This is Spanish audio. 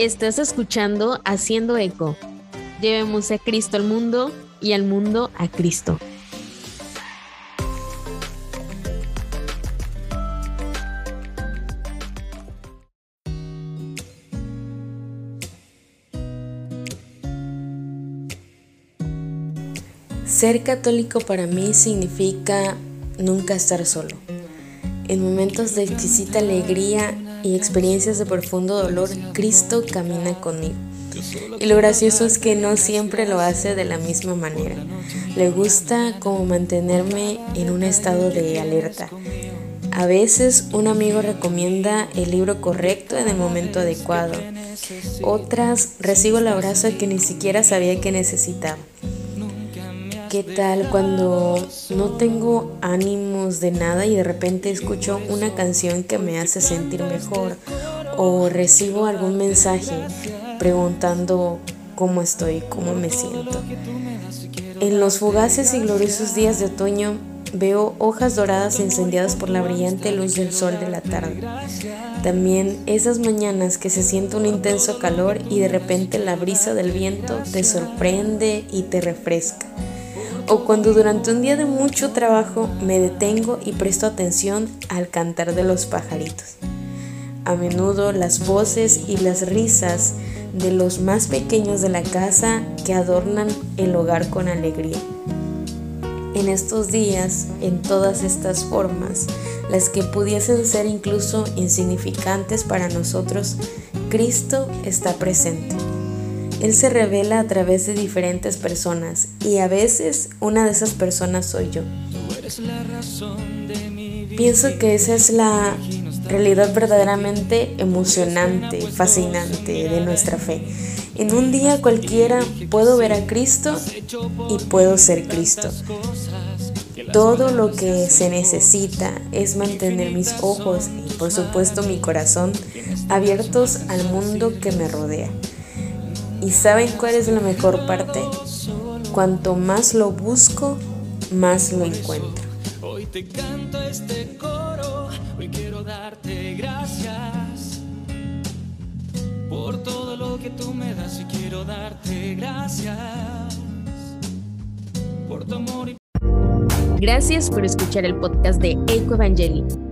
Estás escuchando Haciendo Eco. Llevemos a Cristo al mundo y al mundo a Cristo. Ser católico para mí significa nunca estar solo. En momentos de exquisita alegría y experiencias de profundo dolor, Cristo camina conmigo. Y lo gracioso es que no siempre lo hace de la misma manera. Le gusta como mantenerme en un estado de alerta. A veces un amigo recomienda el libro correcto en el momento adecuado. Otras recibo el abrazo que ni siquiera sabía que necesitaba. ¿Qué tal cuando no tengo ánimos de nada y de repente escucho una canción que me hace sentir mejor o recibo algún mensaje preguntando cómo estoy, cómo me siento? En los fugaces y gloriosos días de otoño veo hojas doradas incendiadas por la brillante luz del sol de la tarde. También esas mañanas que se siente un intenso calor y de repente la brisa del viento te sorprende y te refresca o cuando durante un día de mucho trabajo me detengo y presto atención al cantar de los pajaritos. A menudo las voces y las risas de los más pequeños de la casa que adornan el hogar con alegría. En estos días, en todas estas formas, las que pudiesen ser incluso insignificantes para nosotros, Cristo está presente. Él se revela a través de diferentes personas y a veces una de esas personas soy yo. Pienso que esa es la realidad verdaderamente emocionante, fascinante de nuestra fe. En un día cualquiera puedo ver a Cristo y puedo ser Cristo. Todo lo que se necesita es mantener mis ojos y por supuesto mi corazón abiertos al mundo que me rodea. ¿Y saben cuál es la mejor parte? Cuanto más lo busco, más lo encuentro. Hoy te canto este coro, hoy quiero darte gracias por todo lo que tú me das y quiero darte gracias por tu amor y Gracias por escuchar el podcast de Eco Evangeli.